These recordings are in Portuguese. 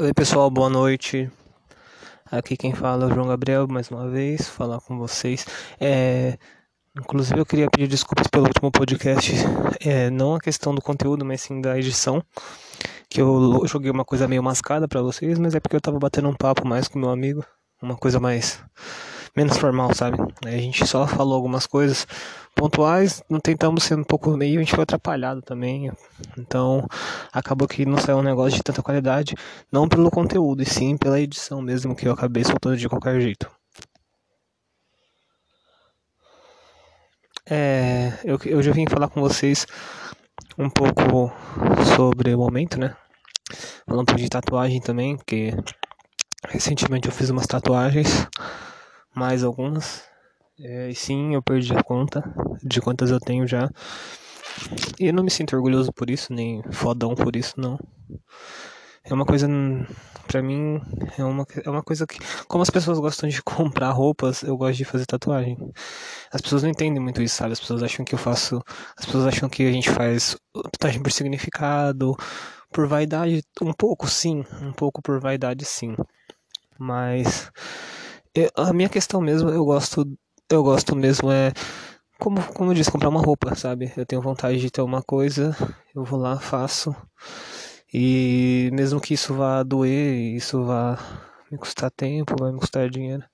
Oi pessoal, boa noite. Aqui quem fala é o João Gabriel, mais uma vez, falar com vocês. É, inclusive eu queria pedir desculpas pelo último podcast, é, não a questão do conteúdo, mas sim da edição. Que eu joguei uma coisa meio mascada para vocês, mas é porque eu tava batendo um papo mais com meu amigo, uma coisa mais menos formal, sabe? A gente só falou algumas coisas pontuais, não tentamos ser um pouco meio, a gente foi atrapalhado também. Então, acabou que não saiu um negócio de tanta qualidade, não pelo conteúdo, e sim pela edição mesmo, que eu acabei soltando de qualquer jeito. É, eu, eu já vim falar com vocês um pouco sobre o momento, né? Falando de tatuagem também, porque recentemente eu fiz umas tatuagens mais algumas. É, e sim, eu perdi a conta de quantas eu tenho já. E eu não me sinto orgulhoso por isso, nem fodão por isso, não. É uma coisa, pra mim, é uma, é uma coisa que. Como as pessoas gostam de comprar roupas, eu gosto de fazer tatuagem. As pessoas não entendem muito isso, sabe? As pessoas acham que eu faço. As pessoas acham que a gente faz tatuagem por significado, por vaidade. Um pouco, sim. Um pouco por vaidade, sim. Mas eu, a minha questão mesmo, eu gosto, eu gosto mesmo é como, como eu disse, comprar uma roupa, sabe? Eu tenho vontade de ter uma coisa, eu vou lá, faço. E mesmo que isso vá doer, isso vá me custar tempo, vai me custar dinheiro.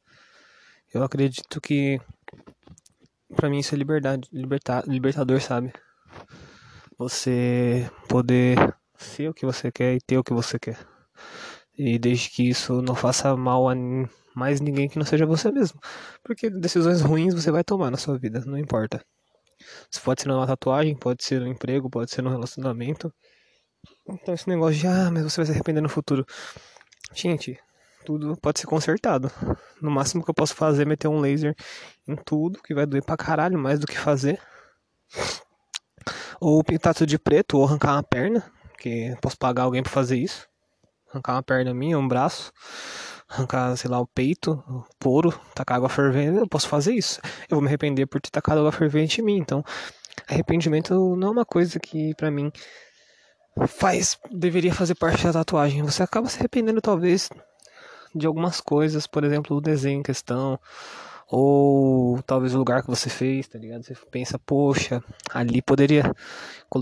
Eu acredito que para mim isso é liberdade, libertar, libertador, sabe? Você poder ser o que você quer e ter o que você quer. E desde que isso não faça mal a mais ninguém que não seja você mesmo. Porque decisões ruins você vai tomar na sua vida, não importa. Isso pode ser numa tatuagem, pode ser no emprego, pode ser no relacionamento. Então esse negócio de ah, mas você vai se arrepender no futuro. Gente, tudo pode ser consertado. No máximo que eu posso fazer é meter um laser em tudo, que vai doer pra caralho mais do que fazer. Ou pintar tudo de preto, ou arrancar uma perna, que posso pagar alguém pra fazer isso arrancar uma perna minha, um braço, arrancar, sei lá, o peito, o couro, tacar água fervente, eu posso fazer isso. Eu vou me arrepender por ter tacado água fervente em mim. Então, arrependimento não é uma coisa que para mim faz deveria fazer parte da tatuagem. Você acaba se arrependendo talvez de algumas coisas, por exemplo, o desenho em questão, ou talvez o lugar que você fez, tá ligado? Você pensa, poxa, ali poderia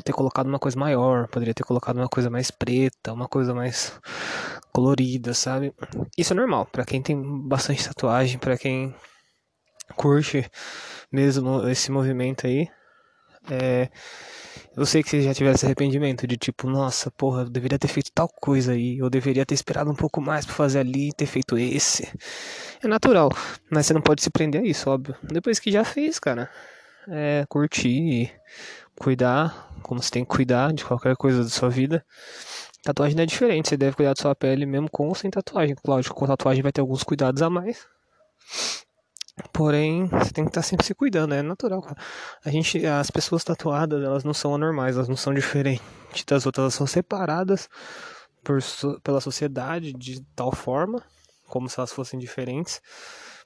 ter colocado uma coisa maior, poderia ter colocado uma coisa mais preta, uma coisa mais colorida, sabe? Isso é normal, para quem tem bastante tatuagem, para quem curte mesmo esse movimento aí. É, eu sei que você já tiver esse arrependimento de tipo, nossa, porra, eu deveria ter feito tal coisa aí, eu deveria ter esperado um pouco mais para fazer ali ter feito esse. É natural, mas você não pode se prender a isso, óbvio. Depois que já fez, cara, é curtir, cuidar, como você tem que cuidar de qualquer coisa da sua vida. Tatuagem não é diferente, você deve cuidar da sua pele mesmo com ou sem tatuagem. Lógico, com tatuagem vai ter alguns cuidados a mais. Porém, você tem que estar sempre se cuidando, é natural, cara. A gente, as pessoas tatuadas, elas não são anormais, elas não são diferentes das outras, elas são separadas por, pela sociedade de tal forma, como se elas fossem diferentes.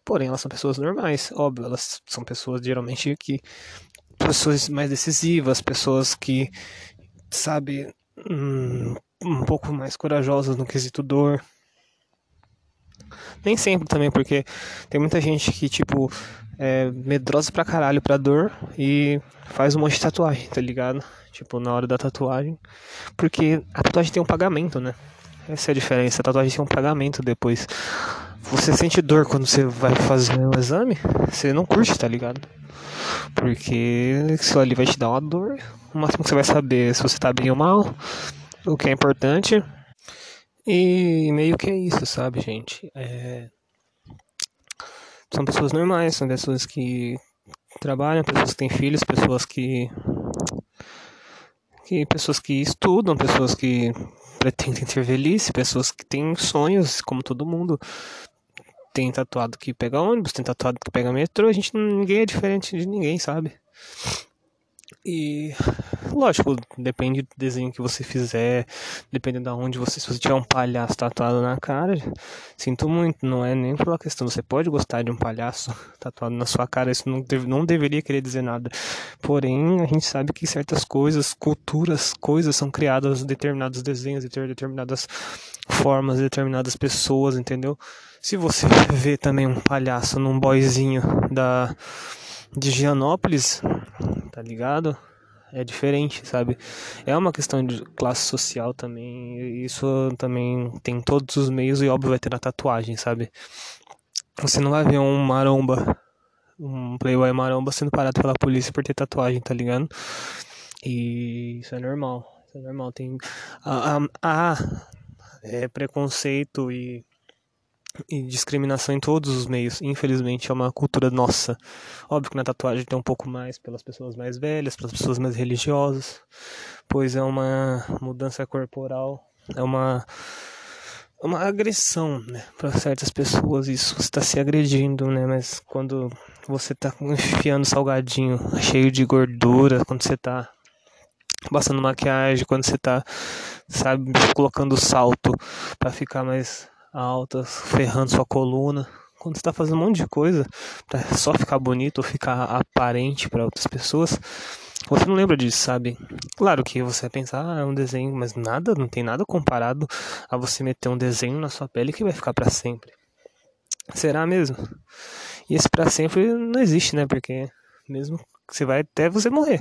Porém, elas são pessoas normais, óbvio, elas são pessoas geralmente que pessoas mais decisivas, pessoas que sabe um, um pouco mais corajosas no quesito dor, nem sempre também, porque tem muita gente que, tipo, é medrosa pra caralho pra dor e faz um monte de tatuagem, tá ligado? Tipo, na hora da tatuagem. Porque a tatuagem tem um pagamento, né? Essa é a diferença. A tatuagem tem um pagamento depois. Você sente dor quando você vai fazer o exame, você não curte, tá ligado? Porque isso ali vai te dar uma dor. O máximo que você vai saber é se você tá bem ou mal. O que é importante e meio que é isso, sabe, gente? É... São pessoas normais, são pessoas que trabalham, pessoas que têm filhos, pessoas que. que pessoas que estudam, pessoas que pretendem ter velhice, pessoas que têm sonhos, como todo mundo. Tem tatuado que pega ônibus, tem tatuado que pega metrô, a gente ninguém é diferente de ninguém, sabe? E Lógico, depende do desenho que você fizer, depende de onde você. Se você tiver um palhaço tatuado na cara, sinto muito, não é nem pela questão. Você pode gostar de um palhaço tatuado na sua cara, isso não, deve, não deveria querer dizer nada. Porém, a gente sabe que certas coisas, culturas, coisas são criadas, determinados desenhos, determinadas formas, determinadas pessoas, entendeu? Se você vê também um palhaço num boyzinho da de Gianópolis, tá ligado? É diferente, sabe? É uma questão de classe social também. Isso também tem todos os meios e óbvio vai ter na tatuagem, sabe? Você não vai ver um maromba, um playboy maromba sendo parado pela polícia por ter tatuagem, tá ligado? E isso é normal. Isso é normal. Tem. Ah, ah, é preconceito e e discriminação em todos os meios. Infelizmente é uma cultura nossa. Óbvio que na tatuagem tem um pouco mais pelas pessoas mais velhas, pelas pessoas mais religiosas, pois é uma mudança corporal, é uma uma agressão, né, para certas pessoas. Isso está se agredindo, né? Mas quando você está enfiando salgadinho cheio de gordura, quando você está passando maquiagem, quando você está sabe, colocando salto para ficar mais altas, ferrando sua coluna. Quando você tá fazendo um monte de coisa pra só ficar bonito ou ficar aparente para outras pessoas, você não lembra disso, sabe? Claro que você vai pensar, ah, é um desenho, mas nada, não tem nada comparado a você meter um desenho na sua pele que vai ficar para sempre. Será mesmo? E esse para sempre não existe, né? Porque mesmo você vai até você morrer.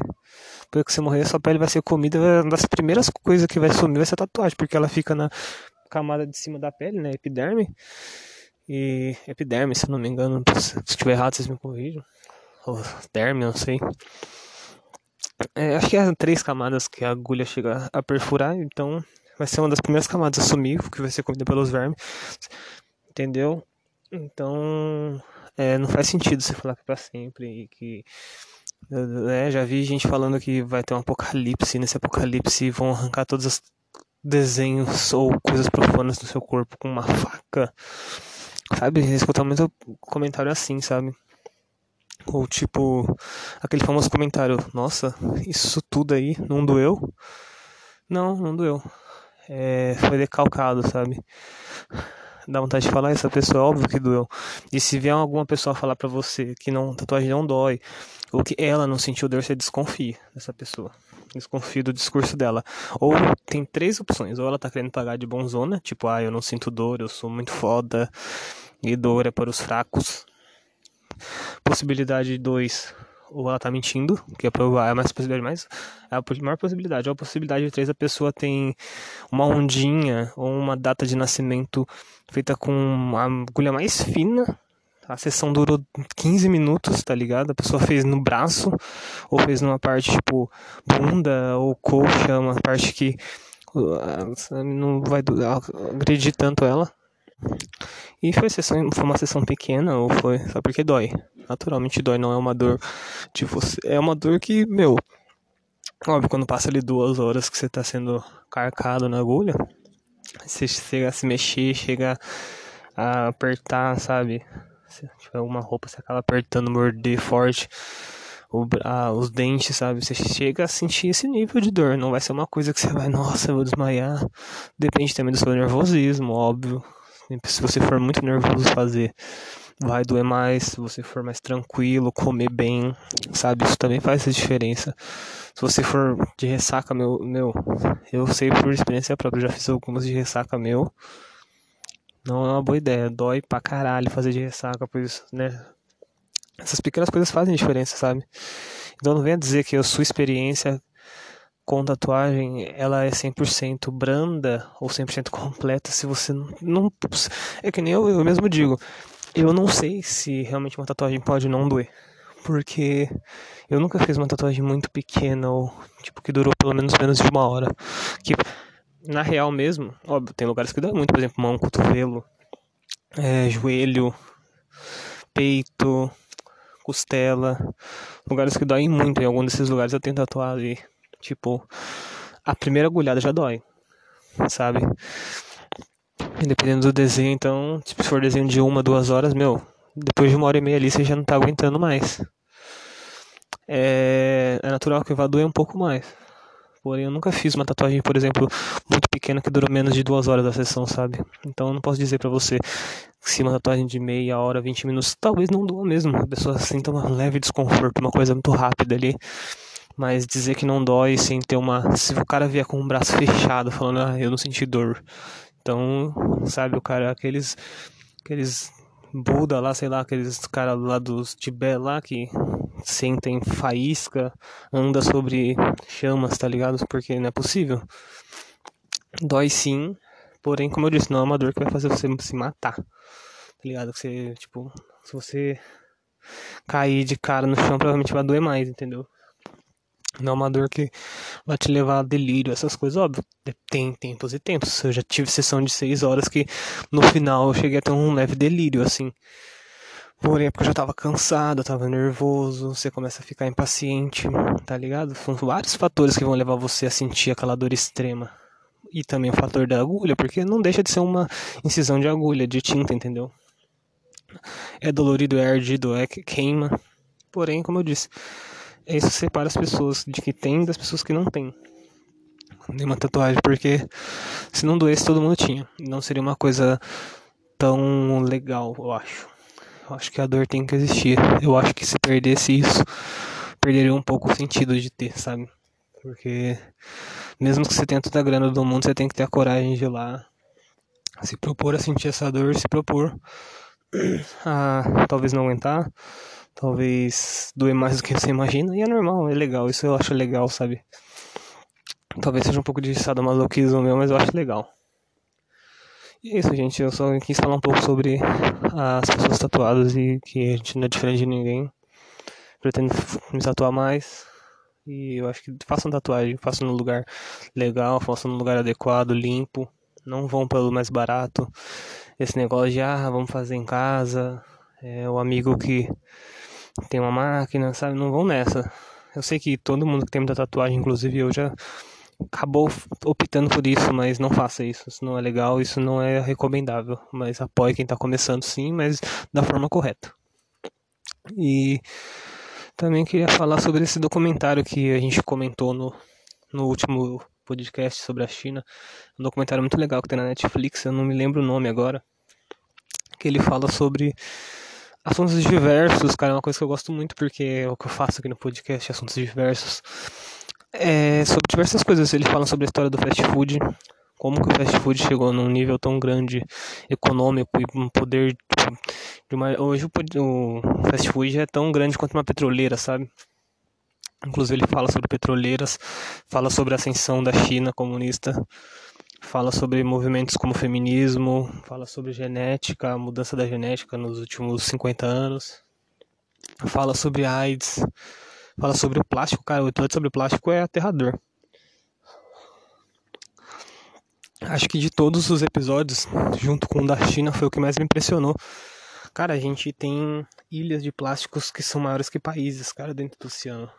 Porque você morrer, sua pele vai ser comida, uma das primeiras coisas que vai sumir vai ser a tatuagem, porque ela fica na camada de cima da pele, né? Epiderme. E epiderme, se não me engano, se estiver errado, vocês me corrijam. Ou derme, não sei. É, acho que é três camadas que a agulha chega a perfurar, então vai ser uma das primeiras camadas a sumir, que vai ser comida pelos vermes. Entendeu? Então, é, não faz sentido você falar que é pra sempre e que. É, já vi gente falando que vai ter um apocalipse, nesse apocalipse vão arrancar todas as desenhos ou coisas profanas do seu corpo com uma faca. Sabe? Escutar muito comentário assim, sabe? Ou tipo, aquele famoso comentário: Nossa, isso tudo aí não doeu? Não, não doeu. É, foi decalcado, sabe? Dá vontade de falar, essa pessoa é óbvio que doeu. E se vier alguma pessoa falar pra você que não, tatuagem não dói, ou que ela não sentiu dor, você desconfie dessa pessoa desconfio do discurso dela. Ou tem três opções. Ou ela tá querendo pagar de bonzona, tipo, ah, eu não sinto dor, eu sou muito foda, e dor é para os fracos. Possibilidade 2, ou ela tá mentindo, que é, é mais possibilidade mais. É a maior possibilidade. Ou a possibilidade 3, a pessoa tem uma ondinha ou uma data de nascimento feita com uma agulha mais fina a sessão durou 15 minutos, tá ligado? A pessoa fez no braço, ou fez numa parte tipo bunda ou coxa, uma parte que uh, não vai agredir tanto ela. E foi, sessão, foi uma sessão pequena, ou foi. Só porque dói. Naturalmente dói, não é uma dor de você. É uma dor que, meu. Óbvio, quando passa ali duas horas que você tá sendo carcado na agulha, você chega a se mexer, chega a apertar, sabe? Se tiver uma roupa, você acaba apertando, morder forte o, os dentes, sabe? Você chega a sentir esse nível de dor. Não vai ser uma coisa que você vai, nossa, eu vou desmaiar. Depende também do seu nervosismo, óbvio. Se você for muito nervoso fazer, vai doer mais. Se você for mais tranquilo, comer bem, sabe? Isso também faz diferença. Se você for de ressaca, meu, meu, eu sei por experiência própria, já fiz algumas de ressaca meu. Não é uma boa ideia. Dói pra caralho fazer de ressaca, pois, né? Essas pequenas coisas fazem diferença, sabe? Então não venha dizer que a sua experiência com tatuagem ela é 100% branda ou 100% completa se você não, é que nem eu, eu mesmo digo eu não sei se realmente uma tatuagem pode não doer porque eu nunca fiz uma tatuagem muito pequena ou tipo que durou pelo menos menos de uma hora que na real mesmo, óbvio, tem lugares que dá muito, por exemplo, mão, cotovelo, é, joelho, peito, costela, lugares que doem muito. Em algum desses lugares eu tenho tatuado e, tipo, a primeira agulhada já dói, sabe? E dependendo do desenho, então, tipo, se for desenho de uma, duas horas, meu, depois de uma hora e meia ali você já não tá aguentando mais. É, é natural que vá doer um pouco mais. Porém, eu nunca fiz uma tatuagem, por exemplo, muito pequena que durou menos de duas horas da sessão, sabe? Então eu não posso dizer para você se uma tatuagem de meia hora, 20 minutos, talvez não doa mesmo. A pessoa sinta uma leve desconforto, uma coisa muito rápida ali. Mas dizer que não dói sem ter uma. Se o cara vier com o braço fechado, falando, ah, eu não senti dor. Então, sabe, o cara, aqueles. Aqueles Buda lá, sei lá, aqueles caras lá dos Tibete lá que sentem faísca, anda sobre chamas, tá ligado? Porque não é possível. Dói sim, porém, como eu disse, não é uma dor que vai fazer você se matar. Tá ligado? Que você, tipo, se você cair de cara no chão, provavelmente vai doer mais, entendeu? Não é uma dor que vai te levar a delírio, essas coisas, óbvio. Tem tempos e tempos. Eu já tive sessão de seis horas que no final eu cheguei a ter um leve delírio, assim. Porém, é porque eu já tava cansado, eu tava nervoso, você começa a ficar impaciente, tá ligado? São vários fatores que vão levar você a sentir aquela dor extrema. E também o fator da agulha, porque não deixa de ser uma incisão de agulha, de tinta, entendeu? É dolorido, é ardido, é queima. Porém, como eu disse, isso separa as pessoas de que tem das pessoas que não tem de uma tatuagem, porque se não doesse todo mundo tinha. Não seria uma coisa tão legal, eu acho. Eu acho que a dor tem que existir. Eu acho que se perdesse isso, perderia um pouco o sentido de ter, sabe? Porque mesmo que você tenha toda a grana do mundo, você tem que ter a coragem de ir lá, se propor a sentir essa dor, se propor a talvez não aguentar, talvez doer mais do que você imagina, e é normal, é legal, isso eu acho legal, sabe? Talvez seja um pouco de sadomasoquismo meu, mas eu acho legal. Isso, gente. Eu só quis falar um pouco sobre as pessoas tatuadas e que a gente não é diferente de ninguém. Pretendo me tatuar mais. E eu acho que façam tatuagem, façam no lugar legal, façam no lugar adequado, limpo. Não vão pelo mais barato. Esse negócio de, ah, vamos fazer em casa. É o amigo que tem uma máquina, sabe? Não vão nessa. Eu sei que todo mundo que tem muita tatuagem, inclusive eu já acabou optando por isso, mas não faça isso. Isso não é legal, isso não é recomendável. Mas apoie quem está começando sim, mas da forma correta. E também queria falar sobre esse documentário que a gente comentou no, no último podcast sobre a China. Um documentário muito legal que tem na Netflix, eu não me lembro o nome agora. Que ele fala sobre assuntos diversos, cara, é uma coisa que eu gosto muito porque é o que eu faço aqui no podcast, assuntos diversos é, sobre diversas coisas. Eles falam sobre a história do fast food, como que o fast food chegou num nível tão grande econômico e um poder tipo, de uma, hoje o, o fast food é tão grande quanto uma petroleira, sabe? Inclusive ele fala sobre petroleiras, fala sobre a ascensão da China comunista, fala sobre movimentos como feminismo, fala sobre genética, a mudança da genética nos últimos 50 anos, fala sobre AIDS, fala sobre o plástico, cara. O episódio sobre o plástico é aterrador. Acho que de todos os episódios, junto com o da China, foi o que mais me impressionou. Cara, a gente tem ilhas de plásticos que são maiores que países, cara, dentro do oceano.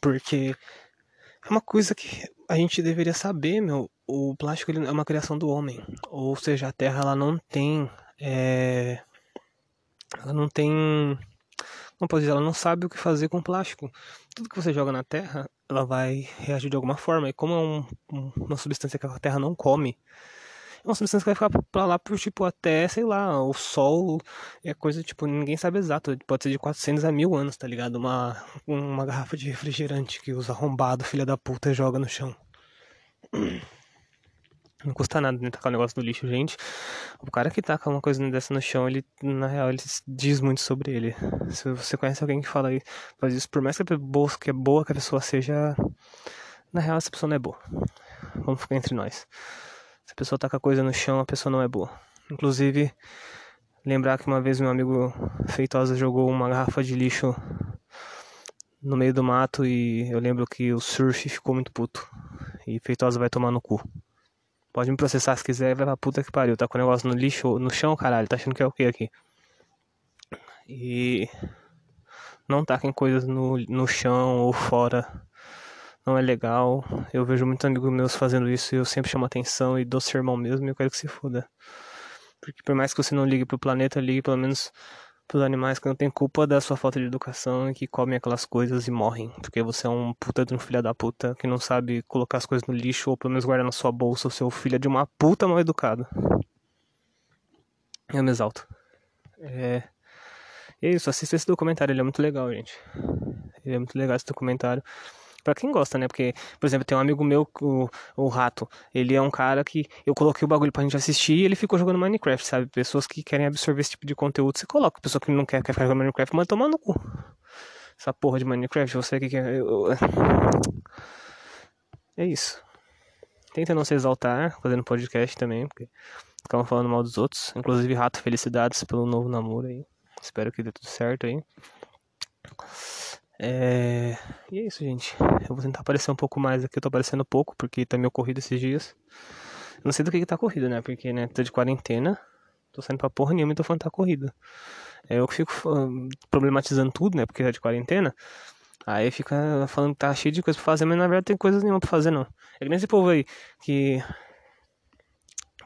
Porque é uma coisa que a gente deveria saber, meu. O plástico é uma criação do homem. Ou seja, a Terra ela não tem. É... Ela não tem pode dizer, ela não sabe o que fazer com plástico. Tudo que você joga na terra, ela vai reagir de alguma forma. E como é um, um, uma substância que a terra não come, é uma substância que vai ficar pra lá por, tipo, até, sei lá, o sol é coisa, tipo, ninguém sabe exato. Pode ser de 400 a mil anos, tá ligado? Uma, uma garrafa de refrigerante que os arrombados, filha da puta, joga no chão. Não custa nada né, tacar o negócio do lixo, gente. O cara que taca uma coisa dessa no chão, ele, na real, ele diz muito sobre ele. Se você conhece alguém que fala isso, faz isso, por mais que é boa, que é boa que a pessoa seja, na real, essa pessoa não é boa. Vamos ficar entre nós. Se a pessoa taca coisa no chão, a pessoa não é boa. Inclusive, lembrar que uma vez meu amigo Feitosa jogou uma garrafa de lixo no meio do mato e eu lembro que o surf ficou muito puto. E Feitosa vai tomar no cu. Pode me processar se quiser, vai pra puta que pariu. Tá com o negócio no lixo, no chão, caralho. Tá achando que é o que aqui? E não taquem coisas no, no chão ou fora. Não é legal. Eu vejo muitos amigos meus fazendo isso e eu sempre chamo atenção e dou sermão mesmo e eu quero que se foda. Porque por mais que você não ligue pro planeta, ligue pelo menos pros animais que não tem culpa da sua falta de educação e que comem aquelas coisas e morrem. Porque você é um puta de um filho da puta que não sabe colocar as coisas no lixo ou pelo menos guardar na sua bolsa. O seu filho é de uma puta mal educada. Eu me exalto. É. E é isso, assista esse documentário, ele é muito legal, gente. Ele é muito legal esse documentário. Pra quem gosta, né? Porque, por exemplo, tem um amigo meu, o, o Rato. Ele é um cara que eu coloquei o bagulho pra gente assistir e ele ficou jogando Minecraft, sabe? Pessoas que querem absorver esse tipo de conteúdo, você coloca. Pessoa que não quer, quer ficar jogando Minecraft, manda tomar no cu. Essa porra de Minecraft, você que quer. Eu... É isso. Tenta não se exaltar, fazendo podcast também, porque ficam falando mal dos outros. Inclusive, Rato, felicidades pelo novo namoro aí. Espero que dê tudo certo aí. É... E é isso, gente. Eu vou tentar aparecer um pouco mais aqui. Eu tô aparecendo pouco, porque tá meio corrido esses dias. Eu não sei do que, que tá corrido, né? Porque, né, tô de quarentena. Tô saindo pra porra nenhuma e tô falando que tá corrido. É eu que fico problematizando tudo, né? Porque tá de quarentena. Aí fica falando que tá cheio de coisa pra fazer, mas na verdade tem coisas nenhuma pra fazer, não. É que nem esse povo aí que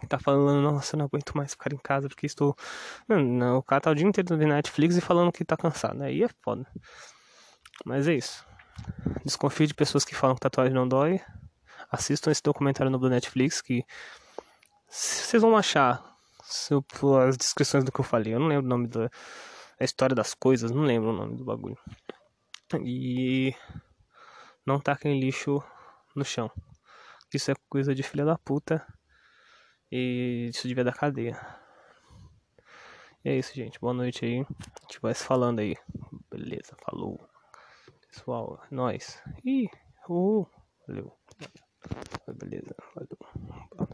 tá falando, nossa, eu não aguento mais ficar em casa porque estou. Não, o cara tá o dia inteiro vendo Netflix e falando que tá cansado. Aí é foda. Mas é isso. Desconfie de pessoas que falam que tatuagem não dói. Assistam esse documentário no Netflix que vocês vão achar as descrições do que eu falei. Eu não lembro o nome da a história das coisas, não lembro o nome do bagulho. E não taquem lixo no chão. Isso é coisa de filha da puta. E isso devia dar cadeia. E é isso, gente. Boa noite aí. A gente vai se falando aí. Beleza, falou. Pessoal, nós. Ih, uh, valeu. Beleza, valeu.